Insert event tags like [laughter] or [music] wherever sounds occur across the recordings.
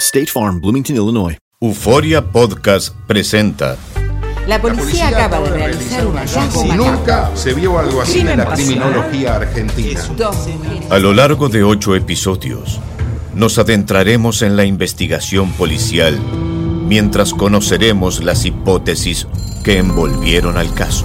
State Farm, Bloomington, Illinois. Euforia Podcast presenta La policía acaba de realizar un hallazgo Si nunca se vio algo así en la criminología argentina. A lo largo de ocho episodios, nos adentraremos en la investigación policial mientras conoceremos las hipótesis que envolvieron al caso.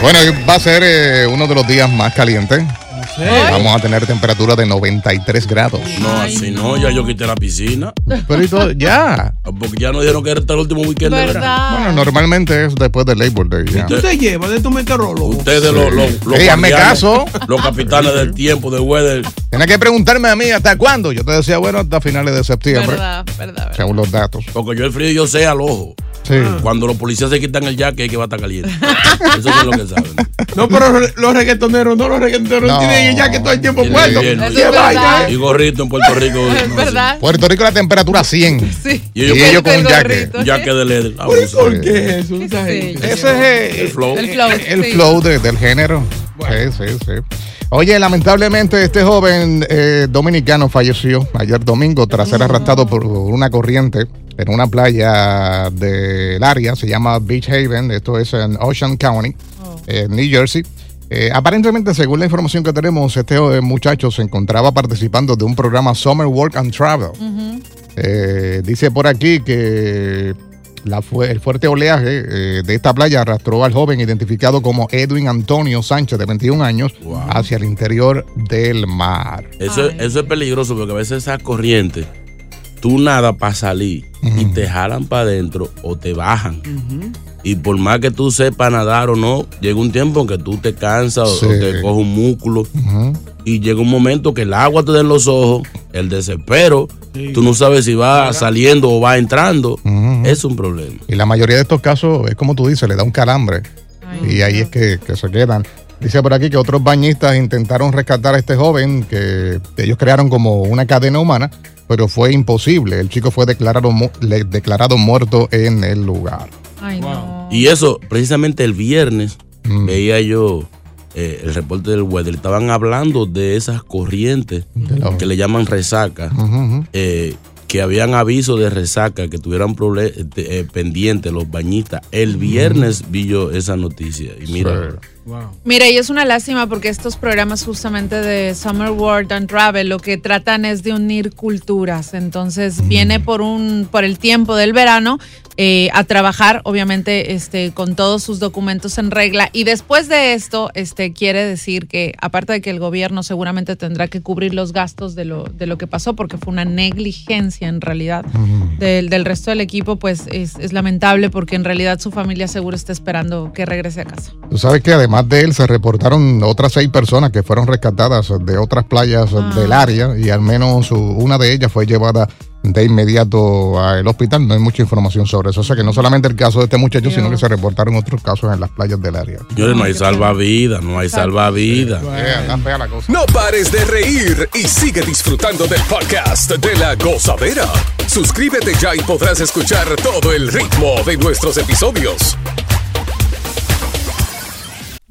Bueno, va a ser eh, uno de los días más calientes. Vamos a tener temperatura de 93 grados. No, así no, ya yo quité la piscina. Pero y todo, ya. Porque ya nos dijeron que era el último weekend de verano. Bueno, normalmente es después del Labor Day. ya. ¿Tú te llevas de tu meteorólogo? Ustedes los, los, los Ey, hazme guardianes, caso. Los capitanes del tiempo, de weather. Tienes que preguntarme a mí hasta cuándo. Yo te decía, bueno, hasta finales de septiembre, Verdad, verdad. según los datos. Porque yo el frío yo sé al ojo. Sí. Cuando los policías se quitan el jaque, es que va a estar caliente. [laughs] Eso es lo que saben. No, pero los reggaetoneros, no, los reggaetoneros No. tienen ya que todo el tiempo puesto. verdad. Y gorrito en Puerto Rico. [laughs] Es verdad. Puerto Rico la temperatura 100. [laughs] Sí. Y Y ellos, con un jaque. gorrito. un jaque de leather. Ah, ¿Por bueno, ¿Por qué eso? Ese es eh, El flow. El flow. del género. Sí, sí, sí. Oye, lamentablemente este joven eh, dominicano falleció ayer domingo tras ser arrastrado por una corriente en una playa del área, se llama Beach Haven, esto es en Ocean County, en New Jersey. Eh, aparentemente, según la información que tenemos, este eh, muchacho se encontraba participando de un programa Summer Work and Travel. Eh, dice por aquí que la fu- el fuerte oleaje eh, de esta playa arrastró al joven identificado como Edwin Antonio Sánchez, de 21 años, Wow. hacia el interior del mar. Eso, Ay. eso es peligroso porque a veces esas corrientes, tú nada para salir y te jalan para adentro o te bajan. Y por más que tú sepas nadar o no, llega un tiempo en que tú te cansas o- Sí. o te coge un músculo. Y llega un momento que el agua te da en los ojos, el desespero, tú no sabes si va saliendo o va entrando. Es un problema. Y la mayoría de estos casos es como tú dices, le da un calambre. Ay, y ahí es que, que se quedan. Dice por aquí que otros bañistas intentaron rescatar a este joven, que ellos crearon como una cadena humana, pero fue imposible. El chico fue declarado, mu- le- declarado muerto en el lugar. Ay, no. Y eso, precisamente el viernes, Mm. veía yo eh, el reporte del weather. Estaban hablando de esas corrientes lo- que le llaman resaca. Eh, que habían aviso de resaca, que tuvieran eh, pendientes los bañistas. El viernes vi yo esa noticia. Y mira, Sí. Mira, y es una lástima porque estos programas justamente de Summer World and Travel lo que tratan es de unir culturas. Entonces viene por un por el tiempo del verano eh, a trabajar, obviamente, este, con todos sus documentos en regla. Y después de esto, este, quiere decir que, aparte de que el gobierno seguramente tendrá que cubrir los gastos de lo, de lo que pasó, porque fue una negligencia en realidad del, del resto del equipo, pues es, es lamentable porque en realidad su familia seguro está esperando que regrese a casa. Tú sabes que además de él se reportaron otras seis personas que fueron rescatadas de otras playas Ah. del área y al menos una de ellas fue llevada de inmediato al hospital. No hay mucha información sobre eso. O sea que no solamente el caso de este muchacho, sino que se reportaron otros casos en las playas del área. Señores, no hay salvavidas, no hay salvavidas. No pares de reír y sigue disfrutando del podcast de la gozadera. Suscríbete ya y podrás escuchar todo el ritmo de nuestros episodios.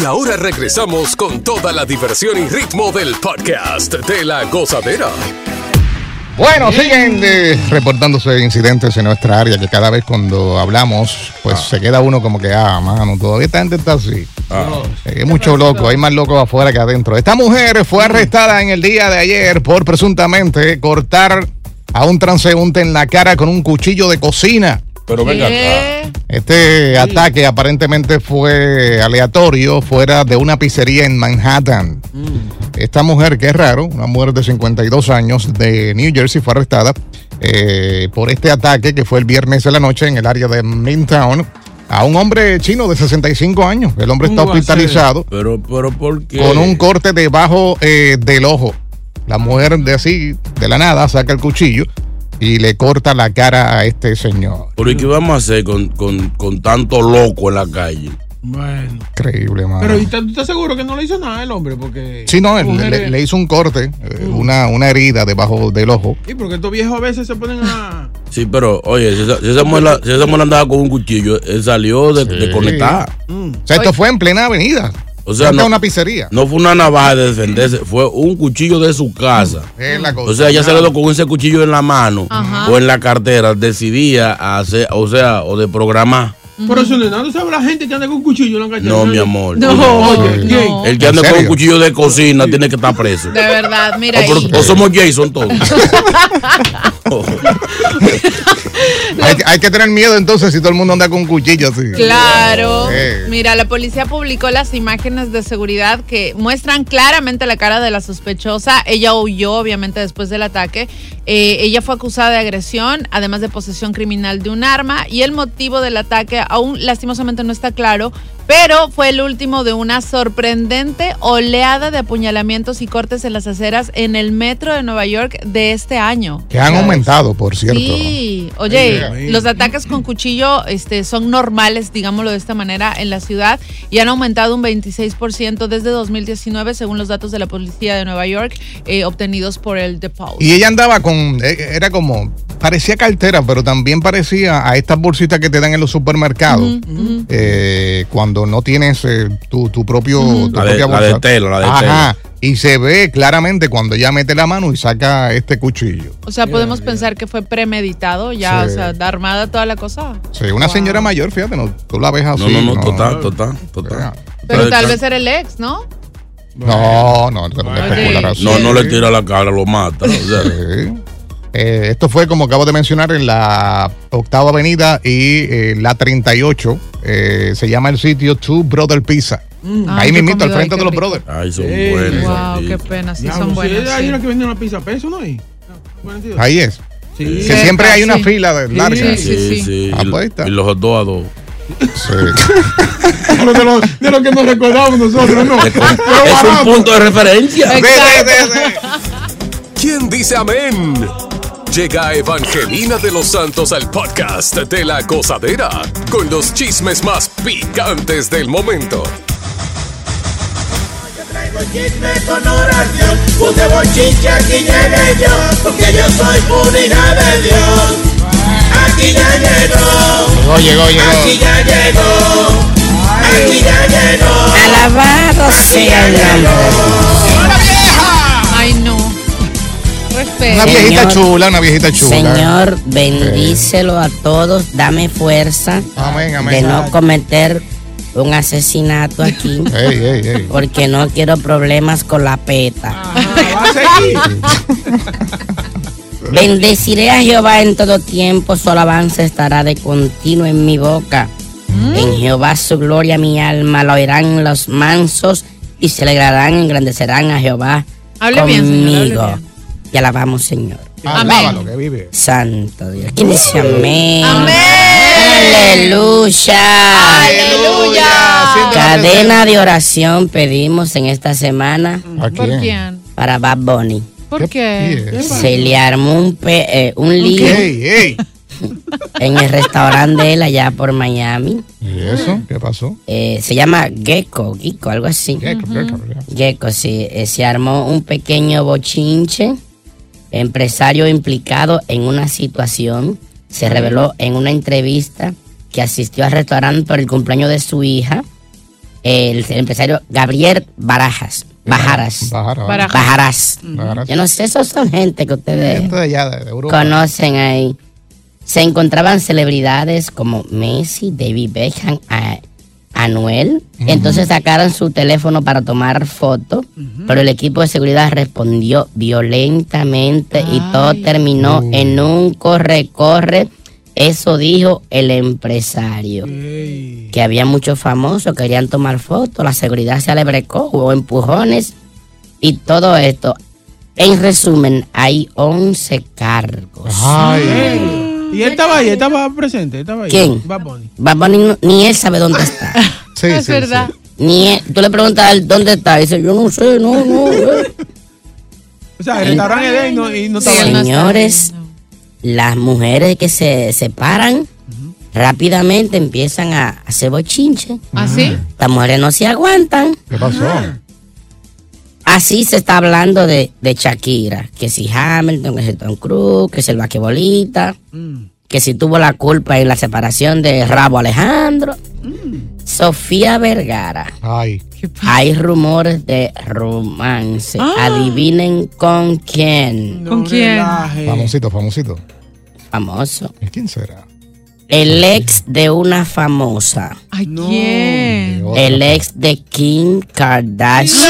Y ahora regresamos con toda la diversión y ritmo del podcast de la gozadera. Bueno, siguen eh, reportándose incidentes en nuestra área que cada vez cuando hablamos, pues se queda uno como que, ah, mano, todavía esta gente está así. Eh, Hay mucho loco, hay más locos afuera que adentro. Esta mujer fue arrestada en el día de ayer por presuntamente cortar a un transeúnte en la cara con un cuchillo de cocina. Pero venga acá. Este ataque aparentemente fue aleatorio fuera de una pizzería en Manhattan. Esta mujer, que es raro, una mujer de 52 años de New Jersey, fue arrestada eh, por este ataque que fue el viernes de la noche en el área de Midtown a un hombre chino de 65 años. El hombre está hospitalizado Pero, pero, ¿por qué? con un corte debajo eh, del ojo. La mujer de así, de la nada, saca el cuchillo y le corta la cara a este señor. Pero ¿y qué vamos a hacer con, con, con tanto loco en la calle? Bueno. Increíble, mano. Pero ¿y tú estás seguro que no le hizo nada el hombre? Porque. Sí, no, él- le, le hizo un corte, eh, una, una herida debajo del ojo. Sí, porque estos viejos a veces se ponen a. Sí, pero oye, si esa, si esa mujer, si esa mujer andaba con un cuchillo, él salió de, de conectar. O sea, esto fue en plena avenida. O sea, no, una pizzería. no fue una navaja de defenderse, fue un cuchillo de su casa. Es la cosa. O sea, ella se quedó con ese cuchillo en la mano Ajá. o en la cartera, decidía hacer, o sea, o de programar. Pero eso no es nada. ¿Tú sabes la gente que anda con un cuchillo en la calle? No, mi amor. No, oye. El que anda con un cuchillo de cocina tiene que estar preso. De verdad, mira. O, por- y- o somos Jason todos. [laughs] Hay, que- hay que tener miedo entonces si todo el mundo anda con un cuchillo así. Claro. Eh. Mira, la policía publicó las imágenes de seguridad que muestran claramente la cara de la sospechosa. Ella huyó, obviamente, después del ataque. Eh, ella fue acusada de agresión, además de posesión criminal de un arma. Y el motivo del ataque aún lastimosamente no está claro. Pero fue el último de una sorprendente oleada de apuñalamientos y cortes en las aceras en el metro de Nueva York de este año. Que han aumentado, por cierto. Sí, oye, Ay, los ataques con cuchillo este, son normales, digámoslo de esta manera, en la ciudad y han aumentado un 26% desde 2019, según los datos de la policía de Nueva York, eh, obtenidos por el The Post. Y ella andaba con, eh, era como, parecía cartera, pero también parecía a estas bolsitas que te dan en los supermercados. Eh, cuando no tienes eh, tu, tu propio tu La de- propia la de bolsa. tela, la de Ajá. Y se ve claramente cuando ella mete la mano y saca este cuchillo. O sea, podemos pensar que fue premeditado, ya, Sí. o sea, armada toda la cosa. Sí, una señora mayor, fíjate, no, tú la ves así. No, no, no, total, total, total. Pero tal vez era el ex, ¿no? No, no. No, no le tira la cara, lo mata. o sea. Sí. Eh, esto fue, como acabo de mencionar, en la octava avenida y eh, la 38. eh, se llama el sitio Two Brother Pizza. Ah, Ahí he mismito, al frente de los brothers. Ay, son Sí. buenos. Wow, qué pena, sí son sí, buenas. Hay sí. una que vende una pizza a peso, ¿no. Ahí es. Sí. Que siempre hay una sí. fila de larga. sí, Sí, sí. Ah, pues y los dos a dos. Sí. [laughs] Pero de, lo, de lo que nos recordamos nosotros, ¿no? Es un punto de referencia. ¿Quién dice amén? Llega Evangelina de los Santos al podcast de la gozadera con los chismes más picantes del momento. chisme con oración, puse bochinche, aquí llegué yo, porque yo soy hija de Dios. Aquí ya llegó, Llegó, llegó, llegó. aquí ya llegó, aquí ya llegó. Alabado sea el nombre. Una viejita Señor- chula, una viejita chula. Señor, bendícelo a todos, dame fuerza Amén, amén. de no cometer un asesinato aquí, [laughs] Ey, ey, ey. porque no quiero problemas con la peta. [laughs] Bendeciré a Jehová en todo tiempo, su alabanza estará de continuo en mi boca. En Jehová su gloria mi alma la oirán los mansos y se alegrarán, engrandecerán a Jehová Hable bien, señor, Y alabamos, Señor. Alábalo que vive. Santo Dios. ¿Quién dice amén? Amén. Aleluya. Aleluya. Cadena de oración pedimos en esta semana ¿A ¿Por quién? quién? para Bad Bunny. ¿Por qué? Se le armó un, pe- eh, un lío Ey, ey. [laughs] en el restaurante de él allá por Miami. ¿Y eso? ¿Qué pasó? Eh, se llama Gecko, Gecko, algo así. Gecko, gecko. Gecko, sí. Eh, se armó un pequeño bochinche. Empresario implicado en una situación. Se reveló en una entrevista que asistió al restaurante por el cumpleaños de su hija. El, el empresario Gabriel Barajas. Bajaras. Bajaras. Bajaras. Yo no sé, esos son gente que ustedes Gente de allá, de Europa. conocen ahí. Se encontraban celebridades como Messi, David Beckham, Anuel. Entonces sacaron su teléfono para tomar fotos, pero el equipo de seguridad respondió violentamente y todo terminó en un corre-corre. Eso dijo el empresario. Que había muchos famosos que querían tomar fotos, la seguridad se alebrecó, hubo empujones y todo esto. En resumen, hay 11 cargos. Y él estaba ahí, él estaba presente, él estaba ahí. ¿Quién? Bad Bunny. Bad Bunny no- ni él sabe dónde está. [laughs] Sí, Es sí, verdad. sí. Ni él- tú le preguntas a él dónde está. Y dice, yo no sé, no, no. eh". [laughs] O sea, el restaurante es de él y no, y no estaba ahí. él no está Señores, las mujeres que se separan rápidamente empiezan a hacer bochinche. ¿Ah, sí? Las mujeres no se aguantan. ¿Qué pasó? Así se está hablando de, de Shakira. Que si Hamilton, que si Tom Cruise, que si el vaquebolita. Que si tuvo la culpa en la separación de Rabo Alejandro. Sofía Vergara. Ay. Hay rumores de romance. Adivinen con quién. ¿Con quién? Famosito, famosito. Famoso. ¿Y quién será? El ex de una famosa. Ay, ¿quién? El ex de Kim Kardashian.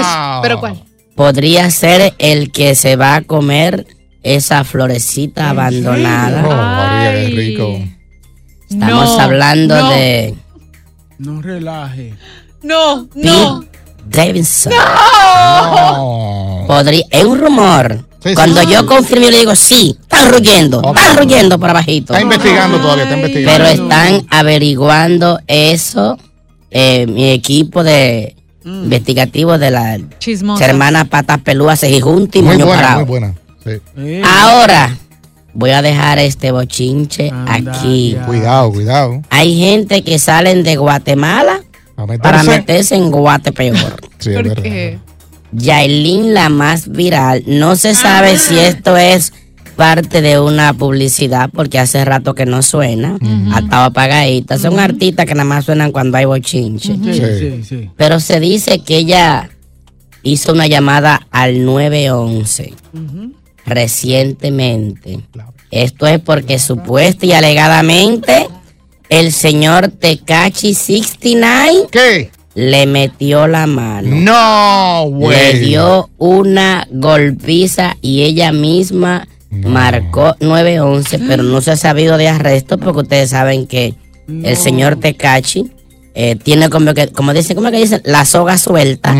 Es- ¿Pero cuál? Podría ser el que se va a comer esa florecita Oh, abandonada. María, qué Ay. rico. Estamos No, hablando no. de No relaje. No, no. Pete Davidson. No. Podría, es un rumor. Sí, Cuando sí. yo confirmo, le digo, sí, están ruyendo, están ruyendo por abajito. Está investigando todavía, está investigando. Pero están averiguando eso. eh, mi equipo de Mm. investigativo de la Chismosa. hermana Patas Pelúas se junta y Muy moño buena, parado. muy buena. Sí. Eh, Ahora voy a dejar este bochinche Anda aquí. ya. Cuidado, cuidado. Hay gente que salen de Guatemala A meterse. para meterse en Guatepeor. Sí, es ¿Por verdad. qué? Yailin, la más viral. No se sabe si esto es parte de una publicidad porque hace rato que no suena. Ha estado apagadita. Son artistas que nada más suenan cuando hay bochinche. Sí, Sí. sí, sí. Pero se dice que ella hizo una llamada al 911 recientemente. Esto es porque supuesta y alegadamente el señor Tecachi 69 ¿Qué? Le metió la mano. No, Le güey. dio una golpiza y ella misma marcó 911, pero no se ha sabido de arresto porque ustedes saben que el señor Tecachi eh, tiene como que, como dicen, como que dicen, la soga suelta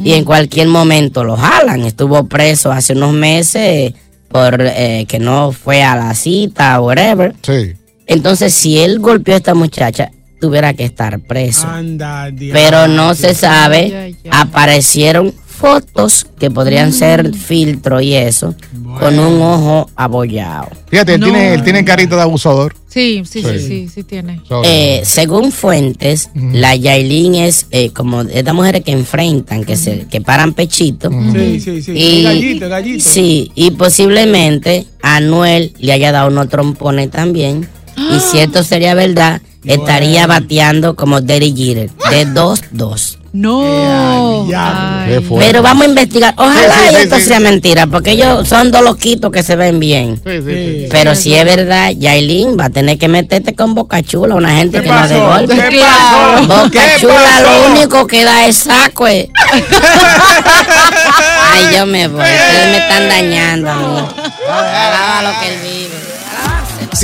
y en cualquier momento lo jalan. Estuvo preso hace unos meses por eh, que no fue a la cita o whatever. Sí. Entonces, si él golpeó a esta muchacha, tuviera que estar preso Anda, pero no se sabe. Aparecieron fotos que podrían ser filtro y eso, con un ojo abollado. Fíjate, él, No. tiene, él tiene carita de abusador. Sí, sí, sí, sí, sí, tiene. Eh, según fuentes, la Yailin es eh, como estas mujeres que enfrentan, que se que paran pechito. Sí, sí, sí. Y- gallito, gallito. Sí, y posiblemente Anuel le haya dado unos trompones también. Y si esto sería verdad, estaría bateando como Derry Jeter, de 2-2. No. Qué fuerte. Pero vamos a investigar. Ojalá Sí, sí, y sí, esto sí. sea mentira, porque ellos son dos loquitos que se ven bien. Pero si es verdad, Yailin va a tener que meterte con Boca Chula, una gente que no de pasó? golpe. Boca ¿Qué Chula lo único que da es saco. eh. [laughs] Ay, yo me voy. Ustedes me están dañando a mí. Alaba lo que él vive.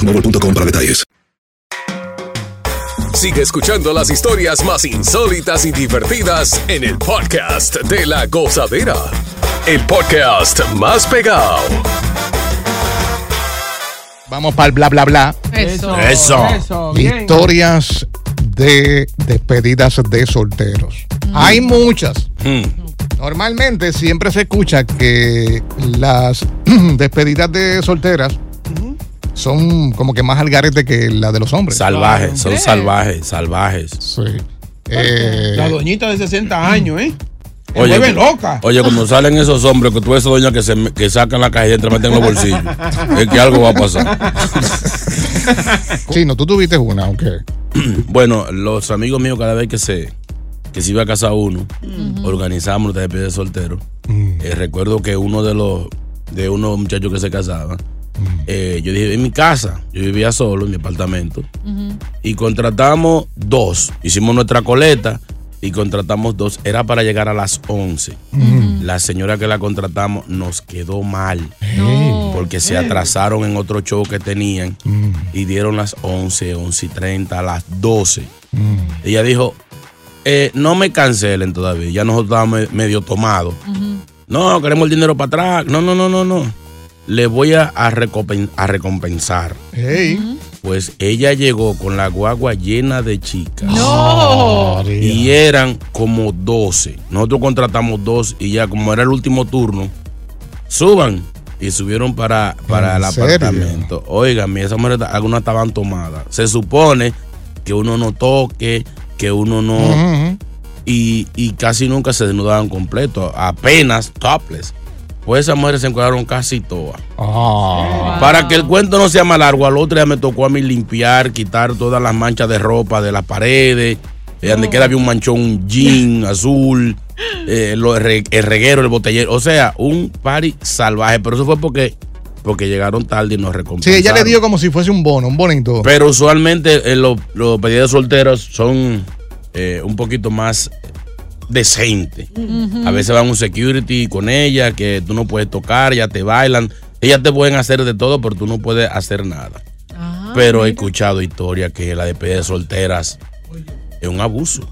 boostmobile.com para detalles. Sigue escuchando las historias más insólitas y divertidas en el podcast de la gozadera. El podcast más pegado. Vamos para el bla bla bla. Eso. Eso. Eso, bien. Historias de despedidas de solteros. Hay muchas. Hmm. Normalmente siempre se escucha que las [clears throat] despedidas de solteras son como que más al garete que la de los hombres. Salvajes, son salvajes, salvajes. Sí. Eh, La doñita de 60 años, ¿eh? Se Oye, vuelve loca. Oye, cuando salen esos hombres, que tú ves esas doñas que, se, que sacan la cajita y te meten en los bolsillos, es que algo va a pasar. [laughs] sí, no, tú tuviste una, aunque. [clears throat] Bueno, los amigos míos, cada vez que se, que se iba a casar uno, organizamos la despedida de soltero. Eh, recuerdo que uno de los de unos muchachos que se casaban, eh, yo dije, en mi casa, yo vivía solo en mi apartamento, y contratamos dos. Hicimos nuestra coleta y contratamos dos. Era para llegar a las 11. La señora que la contratamos nos quedó mal. Porque se atrasaron en otro show que tenían y dieron las 11, 11 y 30, a las 12. Ella dijo, eh, no me cancelen todavía. Ya nosotros estábamos me- medio tomados. No, queremos el dinero para atrás. No, no, no, no, no. Le voy a, a recompen- a recompensar. Hey. Pues ella llegó con la guagua llena de chicas. No. Y eran como 12. Nosotros contratamos dos y ya como era el último turno, suban. Y subieron para, para ¿En el serio? apartamento. Oigan, esas mujeres, algunas estaban tomadas. Se supone que uno no toque, que uno no... Y, y casi nunca se desnudaban completo, apenas topless. Pues esas mujeres se encuadraron casi todas. Ah. Para que el cuento no sea más largo, al otro día me tocó a mí limpiar, quitar todas las manchas de ropa de las paredes. eh, donde quiera había un manchón, jean azul, eh, lo- el, re- el reguero, el botellero. O sea, un party salvaje. Pero eso fue porque, porque llegaron tarde y nos Sí, recompensaron. ella le dio como si fuese un bono, un bonito. Pero usualmente eh, los, los pedidos solteros son eh, un poquito más decentes. A veces van un security con ella que tú no puedes tocar, ya te bailan. Ellas te pueden hacer de todo, pero tú no puedes hacer nada. pero he escuchado historias que la despedida de solteras es un abuso.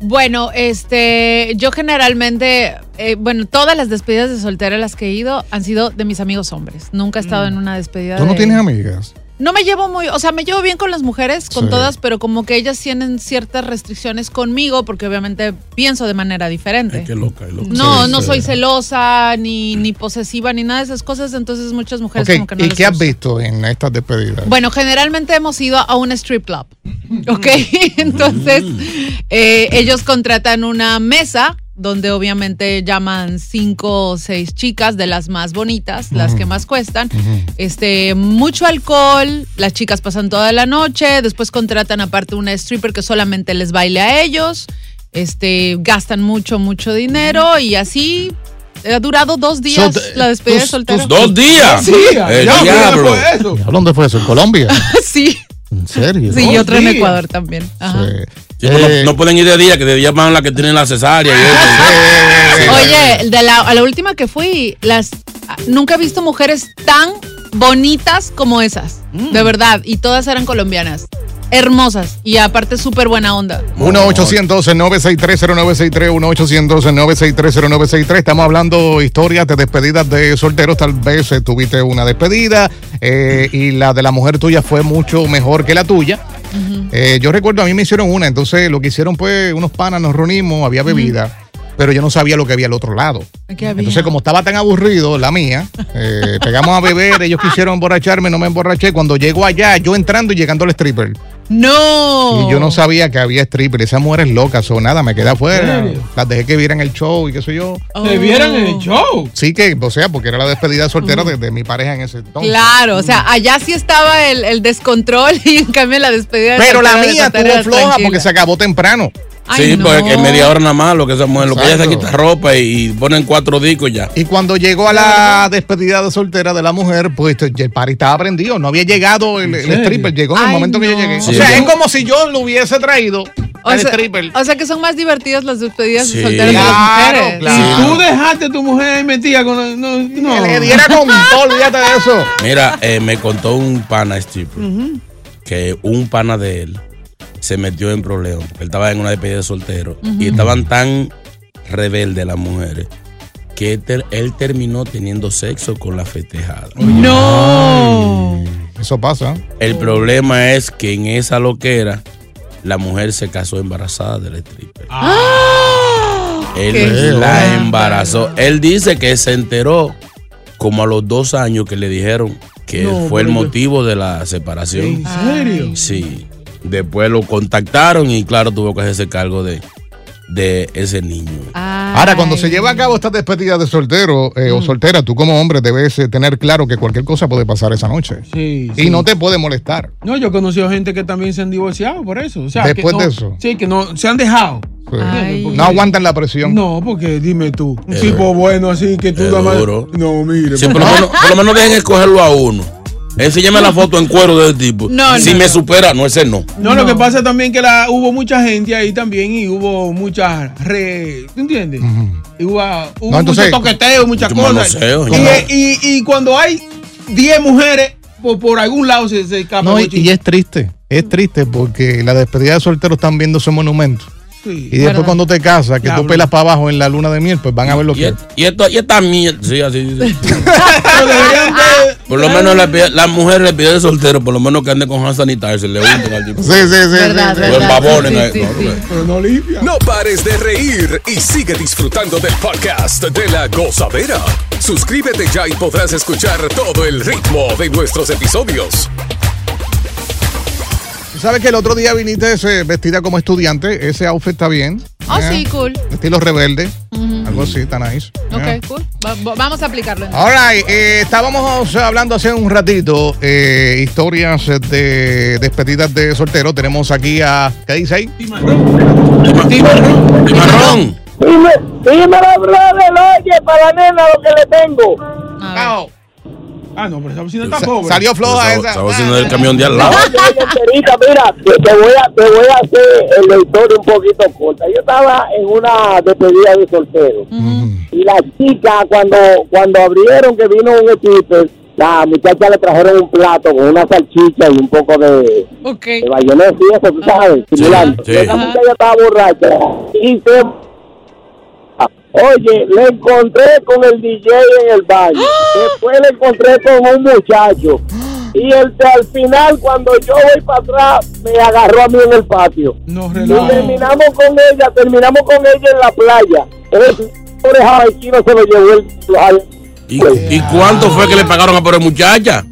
Bueno, este, yo generalmente, eh, bueno, todas las despedidas de soltera a las que he ido han sido de mis amigos hombres. Nunca he estado en una despedida. ¿Tú no de- tienes amigas? No me llevo muy, o sea, me llevo bien con las mujeres, con Sí. todas, pero como que ellas tienen ciertas restricciones conmigo porque obviamente pienso de manera diferente. Qué loca, qué loca. No, Sí, no sí. soy celosa, ni, ni posesiva, ni nada de esas cosas, entonces muchas mujeres como que no ¿Y les qué has visto en estas despedidas? Bueno, generalmente hemos ido a un strip club. [laughs] Ok, [laughs] entonces eh, ellos contratan una mesa donde obviamente llaman cinco o seis chicas de las más bonitas, las que más cuestan. Este, mucho alcohol, las chicas pasan toda la noche, después contratan aparte una stripper que solamente les baile a ellos. Este, gastan mucho, mucho dinero y así ha durado dos días So, la despedida de tus- soltero. tus- ¿Dos días? Sí. El Ya, diablo. ¿dónde fue eso? ¿A ¿Dónde fue eso? ¿En Colombia? [laughs] sí. ¿En serio? Sí, y otra en días. Ecuador también. Ajá. Sí, no, no pueden ir de día, que de día van las que tienen la cesárea. y eso. Oye, de la, a la última que fui, las nunca he visto mujeres tan bonitas como esas. Mm. De verdad. Y todas eran colombianas. Hermosas. Y aparte súper buena onda. 1-800-963-0963, 1-800-963-0963. Estamos hablando historias de despedidas de solteros. Tal vez eh, tuviste una despedida eh, y la de la mujer tuya fue mucho mejor que la tuya. Eh, yo recuerdo, a mí me hicieron una, entonces lo que hicieron fue unos panas, nos reunimos, había bebida, pero yo no sabía lo que había al otro lado. Entonces, como estaba tan aburrido, la mía, eh, pegamos a beber, ellos quisieron emborracharme, no me emborraché. Cuando llego allá, yo entrando y llegando al stripper. No. Y yo no sabía que había stripper. Esas mujeres locas o nada, me quedé afuera. Las dejé que vieran el show y qué sé yo. ¿Te vieran el show? Sí, que, o sea, porque era la despedida soltera de, de mi pareja en ese entonces. Claro, o sea, allá sí estaba el, el descontrol [laughs] y en cambio la despedida de Pero la mía estuvo floja tranquila. porque se acabó temprano. Ay, Sí, no. porque que media hora nada más, lo que esa mujer, lo que ella se quita ropa y, y ponen cuatro discos ya. Y cuando llegó a la despedida de soltera de la mujer, pues el party estaba prendido. No había llegado el, stripper, llegó en el Ay, momento que yo llegué. Sí. o sea, es como si yo lo hubiese traído O al sea, stripper. o sea que son más divertidas las despedidas Sí. de solteras de las mujeres. claro. Y tú dejaste a tu mujer ahí metida con. No, no. Que le diera con todo, olvídate de eso. Mira, eh, me contó un pana stripper que un pana de él se metió en problemas. porque Él estaba en una despedida de soltero y estaban tan rebeldes las mujeres que él, ter- él terminó teniendo sexo con la festejada. No. Eso pasa. El problema es que en esa loquera la mujer se casó embarazada del stripper. Él Qué la embarazó. Él dice que se enteró como a los dos años que le dijeron que No, fue el motivo de la separación. ¿En serio? Sí. Después lo contactaron y claro, tuvo que hacerse cargo de, de ese niño. Ahora, cuando se lleva a cabo esta despedida de soltero eh, Mm. o soltera, tú como hombre debes eh, tener claro que cualquier cosa puede pasar esa noche. Sí, Y sí. no te puede molestar. No, yo he conocido gente que también se han divorciado por eso. O sea, que Después no- de eso. Sí, que no se han dejado. Sí. No aguantan la presión. No, porque dime tú, un tipo bueno así que tú nada más-. No, mire. Sí, por, lo menos, por lo menos dejen escogerlo a uno. Enséñame la foto en cuero de ese tipo. No, si no, me no. supera, no, ese no. No, lo que pasa también que la, hubo mucha gente ahí también y hubo muchas re, ¿tú entiendes? Y hubo, hubo No, entonces- mucho toqueteo, muchas Mucho cosas. manoseo, y, ¿no? y- y cuando hay 10 mujeres, por, por algún lado se, se escapa. No, y, y es triste. Es triste porque la despedida de solteros están viendo ese monumento. Sí. Y después ¿Verdad? cuando te casas, que Diablo. tú pelas para abajo en la luna de miel, pues van a ver lo Y, que et- y esto, y esta mierda. Sí, así [laughs] de- Por lo menos la, la mujer le pide de soltero, por lo menos que ande con hand sanitizer, le unten al tipo. Sí, sí, sí. Verdad, sí, sí. Verdad. Sí, ahí. sí, No, sí. pero no limpia. No pares de reír y sigue disfrutando del podcast de la gozadera. Suscríbete ya y podrás escuchar todo el ritmo de nuestros episodios. ¿Sabes que el otro día viniste ese, vestida como estudiante? Ese outfit está bien. Oh, ¿eh? sí, cool. Estilo rebelde. Algo así, está nice. Ok, ¿eh? cool. Va- va- vamos a aplicarlo. entonces. All right, eh, estábamos hablando hace un ratito eh, historias de despedidas de soltero. Tenemos aquí a. ¿Qué dice ahí? Y marrón. Dime, dímelo, brother, oye, para la nena lo que le tengo. A ver. Cao. Ah, no, pero esa vecina está Sa- pobre. Salió floja esa. estaba haciendo el camión de al lado. Mira, te, voy a, te voy a hacer la historia un poquito corta. Yo estaba en una despedida de soltero. Y la chica, cuando, cuando abrieron que vino un equipo, la muchacha le trajeron un plato con una salchicha y un poco de, Ok. de bayonesa y eso, tú sabes, simulando. sí. Esa muchacha estaba borracha y se... Oye, le encontré con el DJ en el baño. Después le encontré con un muchacho. Y el de al final, cuando yo voy para atrás, me agarró a mí en el patio. No, Y terminamos con ella, terminamos con ella en la playa. El pobre jamaicano se lo llevó el... ¿Y, y cuánto fue que le pagaron a por muchacha?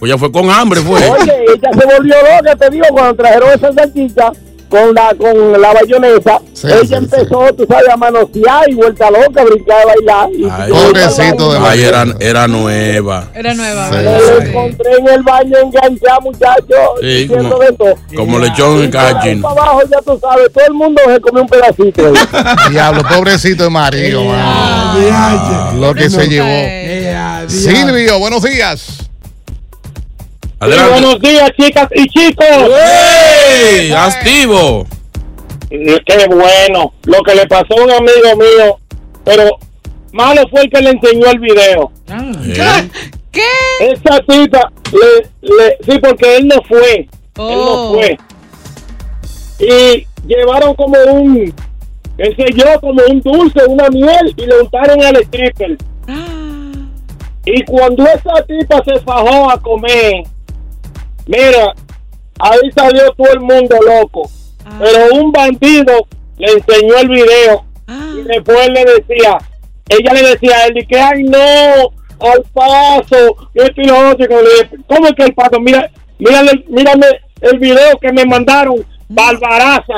Pues ya fue con hambre, fue. Oye, ella se volvió loca, te digo, cuando trajeron esa salchicha con la con la bayonesa, ella empezó, tú sabes, a manosear y vuelta loca, brincar, a bailar. Y Ay, Pobrecito de Ay, era, era nueva. Era nueva. Sí, sí. encontré en el baño enganchado, muchachos, Sí, diciendo como- de todo. Como lechón en abajo, ya tú sabes, todo el mundo se comió un pedacito. [laughs] Diablo, pobrecito de Mario, mano. Lo que se llevó. Silvio, buenos días. Adelante. buenos días, chicas y chicos. ¡Ey! ¡Activo! Qué bueno. Lo que le pasó a un amigo mío, pero malo fue el que le enseñó el video. ¿Eh? ¿Qué? Esa tita, le, le, sí, porque él no fue. Él no Oh. fue. Y llevaron como un, qué sé yo, como un dulce, una miel, y le untaron al stripper. Y cuando esa tipa se fajó a comer, mira, ahí salió todo el mundo loco. Pero un bandido le enseñó el video y después le decía, ella le decía a él, que ay no, al paso, esto y lo otro. Y como le dije, ¿Cómo es que el paso? Mira, mírame, mírame el video que me mandaron, Barbaraza.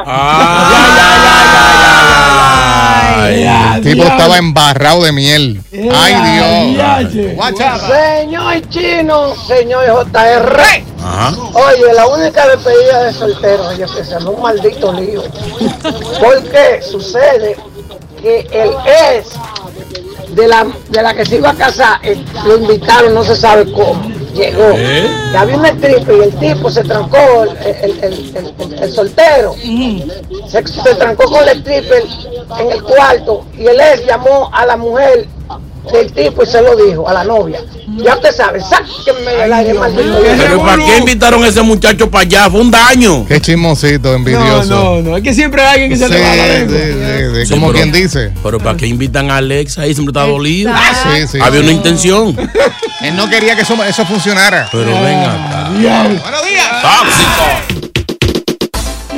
El tipo estaba embarrado de miel. Ay, Dios. Señor Chino, señor JR. Ajá. Oye, la única despedida de soltero, oye, que se un maldito lío. Porque sucede que el ex de la, de la que se iba a casar, eh, lo invitaron, no se sabe cómo. Llegó. ¿Eh? Y había un stripper y el tipo se trancó, el, el- el- soltero. Se, se trancó con el stripper en el cuarto y el ex llamó a la mujer del tipo y se lo dijo a la novia. Ya usted sabe, sáquenme del aire, maldito. Pero ¿para qué invitaron a ese muchacho para allá? Fue un daño. Qué chismosito, No, envidioso. no, no. Es que siempre hay alguien que se Sí, le va a la sí, lengua. sí, sí, como pero- quien dice. Pero ¿para qué invitan a Alex ahí? Siempre está dolido. Sí, sí. Había una intención. Él no quería que eso, eso funcionara. Pero venga acá. Buenos días. Tóxico.